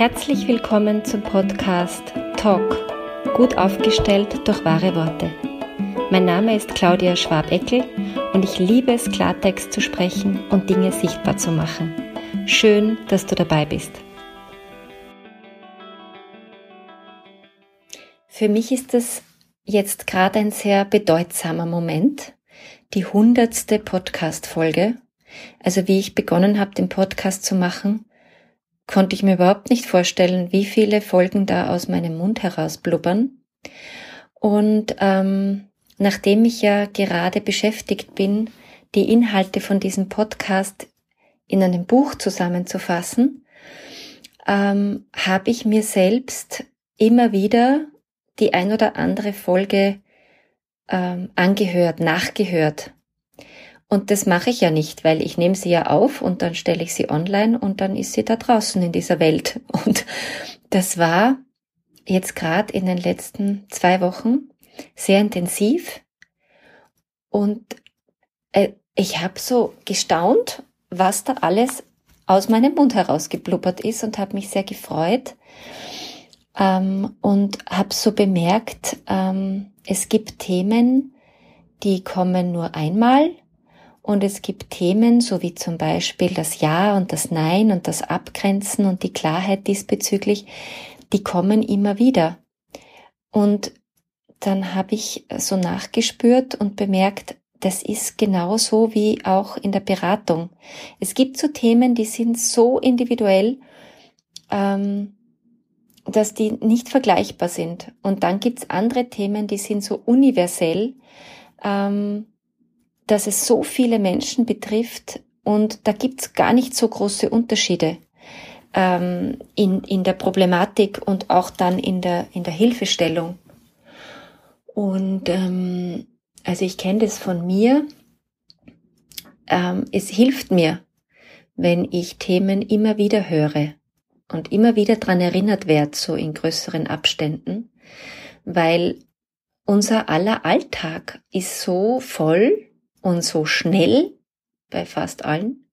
Herzlich willkommen zum Podcast Talk, gut aufgestellt durch wahre Worte. Mein Name ist Claudia Schwabeckel und ich liebe es, Klartext zu sprechen und Dinge sichtbar zu machen. Schön, dass du dabei bist. Für mich ist es jetzt gerade ein sehr bedeutsamer Moment, die hundertste Podcast-Folge. Also wie ich begonnen habe, den Podcast zu machen, konnte ich mir überhaupt nicht vorstellen, wie viele Folgen da aus meinem Mund heraus blubbern. Und ähm, nachdem ich ja gerade beschäftigt bin, die Inhalte von diesem Podcast in einem Buch zusammenzufassen, ähm, habe ich mir selbst immer wieder die ein oder andere Folge ähm, angehört, nachgehört. Und das mache ich ja nicht, weil ich nehme sie ja auf und dann stelle ich sie online und dann ist sie da draußen in dieser Welt. Und das war jetzt gerade in den letzten zwei Wochen sehr intensiv. Und äh, ich habe so gestaunt, was da alles aus meinem Mund herausgeblubbert ist und habe mich sehr gefreut ähm, und habe so bemerkt, ähm, es gibt Themen, die kommen nur einmal und es gibt Themen, so wie zum Beispiel das Ja und das Nein und das Abgrenzen und die Klarheit diesbezüglich, die kommen immer wieder. Und dann habe ich so nachgespürt und bemerkt, das ist genauso wie auch in der Beratung. Es gibt so Themen, die sind so individuell, ähm, dass die nicht vergleichbar sind. Und dann gibt's andere Themen, die sind so universell, ähm, dass es so viele Menschen betrifft und da gibt's gar nicht so große Unterschiede ähm, in, in der Problematik und auch dann in der, in der Hilfestellung. Und ähm, also ich kenne das von mir. Ähm, es hilft mir, wenn ich Themen immer wieder höre und immer wieder dran erinnert werde, so in größeren Abständen, weil unser aller Alltag ist so voll und so schnell bei fast allen,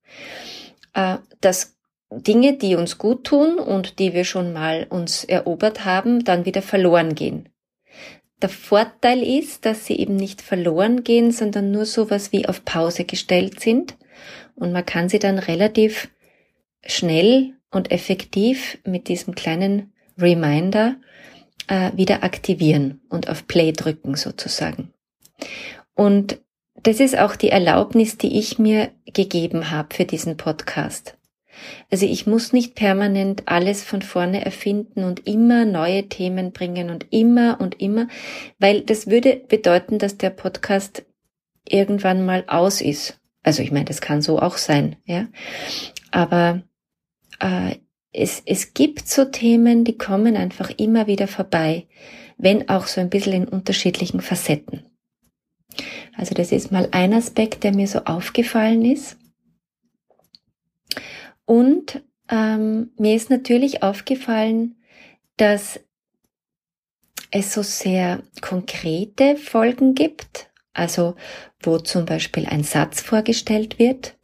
äh, dass Dinge, die uns gut tun und die wir schon mal uns erobert haben, dann wieder verloren gehen. Der Vorteil ist, dass sie eben nicht verloren gehen, sondern nur sowas wie auf Pause gestellt sind und man kann sie dann relativ schnell und effektiv mit diesem kleinen Reminder äh, wieder aktivieren und auf Play drücken sozusagen. Und das ist auch die Erlaubnis, die ich mir gegeben habe für diesen Podcast. Also ich muss nicht permanent alles von vorne erfinden und immer neue Themen bringen und immer und immer, weil das würde bedeuten, dass der Podcast irgendwann mal aus ist. Also ich meine, das kann so auch sein, ja. Aber äh, es, es gibt so Themen, die kommen einfach immer wieder vorbei, wenn auch so ein bisschen in unterschiedlichen Facetten. Also das ist mal ein Aspekt, der mir so aufgefallen ist. Und ähm, mir ist natürlich aufgefallen, dass es so sehr konkrete Folgen gibt, also wo zum Beispiel ein Satz vorgestellt wird.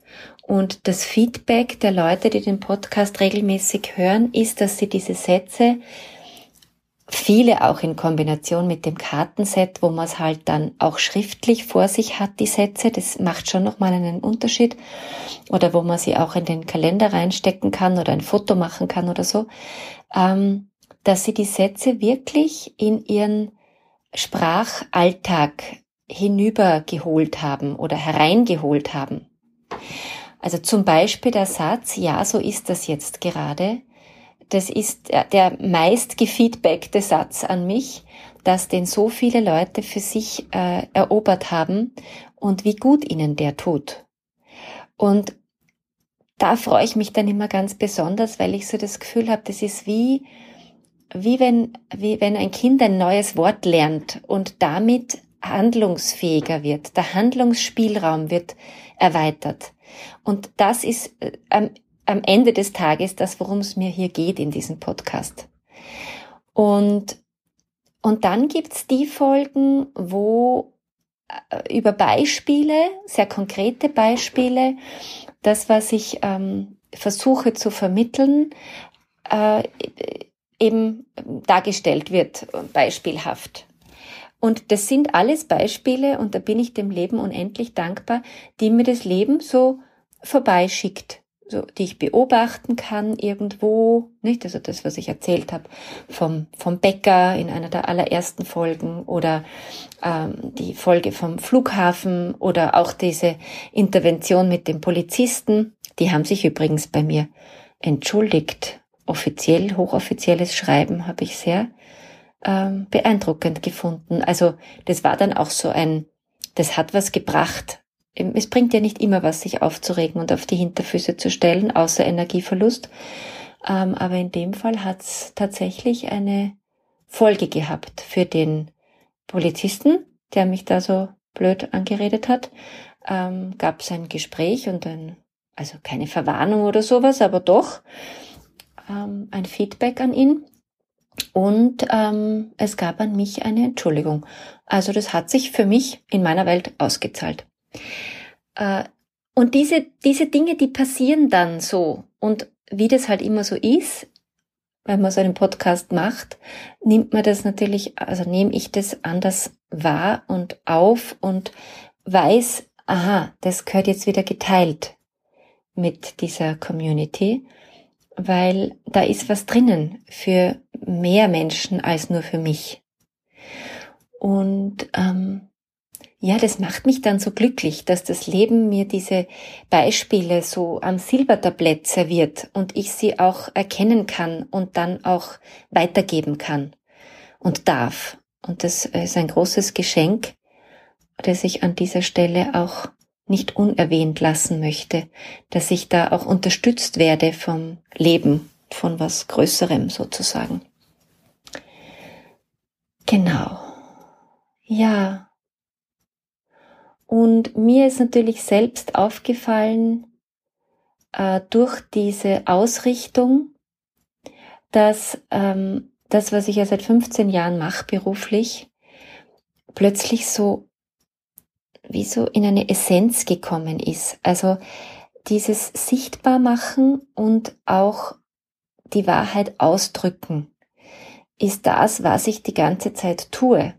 Und das Feedback der Leute, die den Podcast regelmäßig hören, ist, dass sie diese Sätze viele auch in Kombination mit dem Kartenset, wo man es halt dann auch schriftlich vor sich hat, die Sätze. Das macht schon nochmal einen Unterschied. Oder wo man sie auch in den Kalender reinstecken kann oder ein Foto machen kann oder so. Ähm, dass sie die Sätze wirklich in ihren Sprachalltag hinübergeholt haben oder hereingeholt haben. Also zum Beispiel der Satz, ja, so ist das jetzt gerade, das ist der meist gefeedbackte Satz an mich, dass den so viele Leute für sich äh, erobert haben und wie gut ihnen der tut. Und da freue ich mich dann immer ganz besonders, weil ich so das Gefühl habe, das ist wie, wie wenn, wie wenn ein Kind ein neues Wort lernt und damit handlungsfähiger wird. Der Handlungsspielraum wird erweitert. Und das ist äh, am Ende des Tages das, worum es mir hier geht in diesem Podcast. Und, und dann gibt's die Folgen, wo äh, über Beispiele, sehr konkrete Beispiele, das, was ich ähm, versuche zu vermitteln, äh, eben dargestellt wird, beispielhaft. Und das sind alles Beispiele, und da bin ich dem Leben unendlich dankbar, die mir das Leben so vorbeischickt, so, die ich beobachten kann irgendwo, nicht? Also das, was ich erzählt habe vom, vom Bäcker in einer der allerersten Folgen oder ähm, die Folge vom Flughafen oder auch diese Intervention mit dem Polizisten. Die haben sich übrigens bei mir entschuldigt offiziell, hochoffizielles Schreiben habe ich sehr ähm, beeindruckend gefunden. Also das war dann auch so ein, das hat was gebracht. Es bringt ja nicht immer was, sich aufzuregen und auf die Hinterfüße zu stellen, außer Energieverlust. Ähm, aber in dem Fall hat es tatsächlich eine Folge gehabt für den Polizisten, der mich da so blöd angeredet hat. Ähm, Gab es ein Gespräch und ein, also keine Verwarnung oder sowas, aber doch ähm, ein Feedback an ihn und ähm, es gab an mich eine Entschuldigung. Also das hat sich für mich in meiner Welt ausgezahlt. Äh, und diese, diese Dinge, die passieren dann so und wie das halt immer so ist, wenn man so einen Podcast macht, nimmt man das natürlich, also nehme ich das anders wahr und auf und weiß, aha, das gehört jetzt wieder geteilt mit dieser Community weil da ist was drinnen für mehr Menschen als nur für mich. Und ähm, ja, das macht mich dann so glücklich, dass das Leben mir diese Beispiele so am Silbertablett serviert und ich sie auch erkennen kann und dann auch weitergeben kann und darf. Und das ist ein großes Geschenk, das ich an dieser Stelle auch nicht unerwähnt lassen möchte, dass ich da auch unterstützt werde vom Leben, von was Größerem sozusagen. Genau. Ja. Und mir ist natürlich selbst aufgefallen, äh, durch diese Ausrichtung, dass ähm, das, was ich ja seit 15 Jahren mache beruflich, plötzlich so wie so in eine Essenz gekommen ist. Also dieses Sichtbarmachen und auch die Wahrheit ausdrücken ist das, was ich die ganze Zeit tue.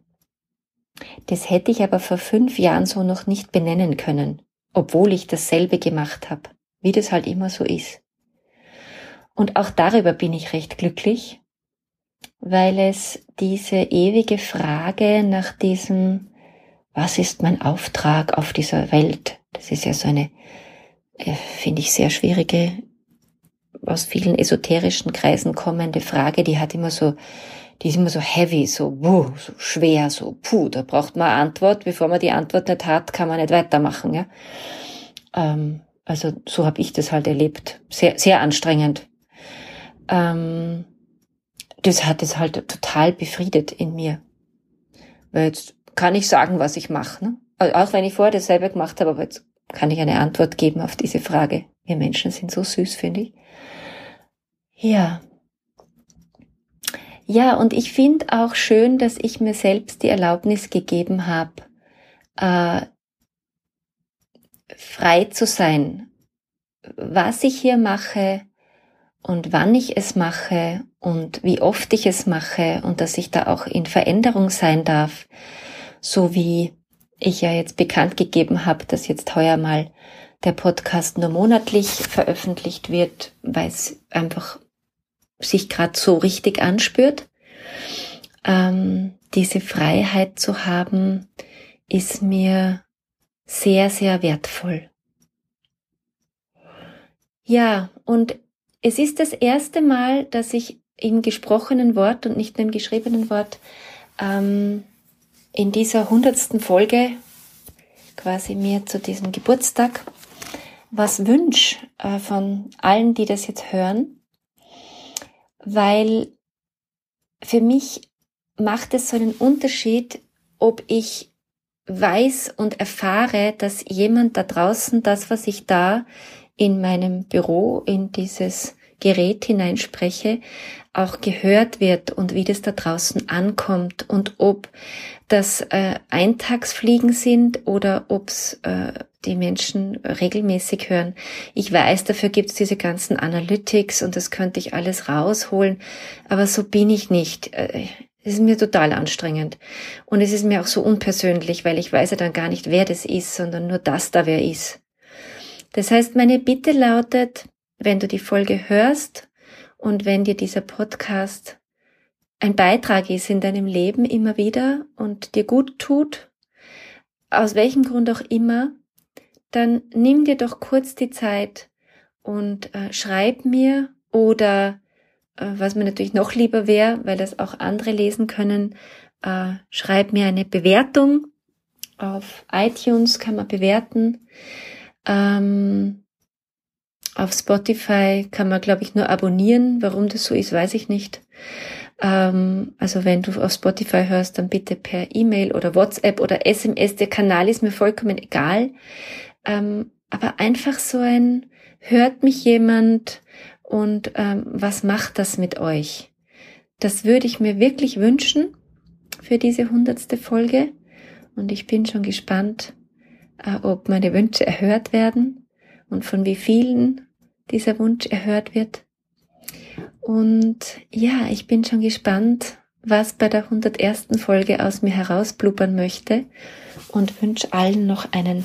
Das hätte ich aber vor fünf Jahren so noch nicht benennen können, obwohl ich dasselbe gemacht habe, wie das halt immer so ist. Und auch darüber bin ich recht glücklich, weil es diese ewige Frage nach diesem was ist mein Auftrag auf dieser Welt? Das ist ja so eine, äh, finde ich, sehr schwierige, aus vielen esoterischen Kreisen kommende Frage, die hat immer so, die ist immer so heavy, so, wuh, so schwer, so, puh, da braucht man eine Antwort. Bevor man die Antwort nicht hat, kann man nicht weitermachen, ja. Ähm, also so habe ich das halt erlebt. Sehr, sehr anstrengend. Ähm, das hat es halt total befriedet in mir. Weil jetzt kann ich sagen, was ich mache. Ne? Also auch wenn ich vorher dasselbe gemacht habe, aber jetzt kann ich eine Antwort geben auf diese Frage. Wir Menschen sind so süß, finde ich. Ja. Ja, und ich finde auch schön, dass ich mir selbst die Erlaubnis gegeben habe, äh, frei zu sein, was ich hier mache und wann ich es mache und wie oft ich es mache und dass ich da auch in Veränderung sein darf so wie ich ja jetzt bekannt gegeben habe, dass jetzt heuer mal der Podcast nur monatlich veröffentlicht wird, weil es einfach sich gerade so richtig anspürt. Ähm, diese Freiheit zu haben, ist mir sehr, sehr wertvoll. Ja, und es ist das erste Mal, dass ich im gesprochenen Wort und nicht nur im geschriebenen Wort ähm, in dieser hundertsten Folge quasi mir zu diesem Geburtstag was wünsch äh, von allen, die das jetzt hören, weil für mich macht es so einen Unterschied, ob ich weiß und erfahre, dass jemand da draußen das, was ich da in meinem Büro, in dieses Gerät hineinspreche, auch gehört wird und wie das da draußen ankommt und ob das äh, Eintagsfliegen sind oder ob es äh, die Menschen regelmäßig hören. Ich weiß, dafür gibt's diese ganzen Analytics und das könnte ich alles rausholen, aber so bin ich nicht. Äh, es ist mir total anstrengend. Und es ist mir auch so unpersönlich, weil ich weiß ja dann gar nicht, wer das ist, sondern nur, dass da wer ist. Das heißt, meine Bitte lautet, wenn du die Folge hörst und wenn dir dieser Podcast ein Beitrag ist in deinem Leben immer wieder und dir gut tut, aus welchem Grund auch immer, dann nimm dir doch kurz die Zeit und äh, schreib mir oder äh, was mir natürlich noch lieber wäre, weil das auch andere lesen können, äh, schreib mir eine Bewertung. Auf iTunes kann man bewerten. Ähm, auf Spotify kann man, glaube ich, nur abonnieren. Warum das so ist, weiß ich nicht. Ähm, also wenn du auf Spotify hörst, dann bitte per E-Mail oder WhatsApp oder SMS. Der Kanal ist mir vollkommen egal. Ähm, aber einfach so ein, hört mich jemand und ähm, was macht das mit euch? Das würde ich mir wirklich wünschen für diese hundertste Folge. Und ich bin schon gespannt, äh, ob meine Wünsche erhört werden und von wie vielen dieser Wunsch erhört wird. Und ja, ich bin schon gespannt, was bei der 101. Folge aus mir herausblubbern möchte und wünsche allen noch einen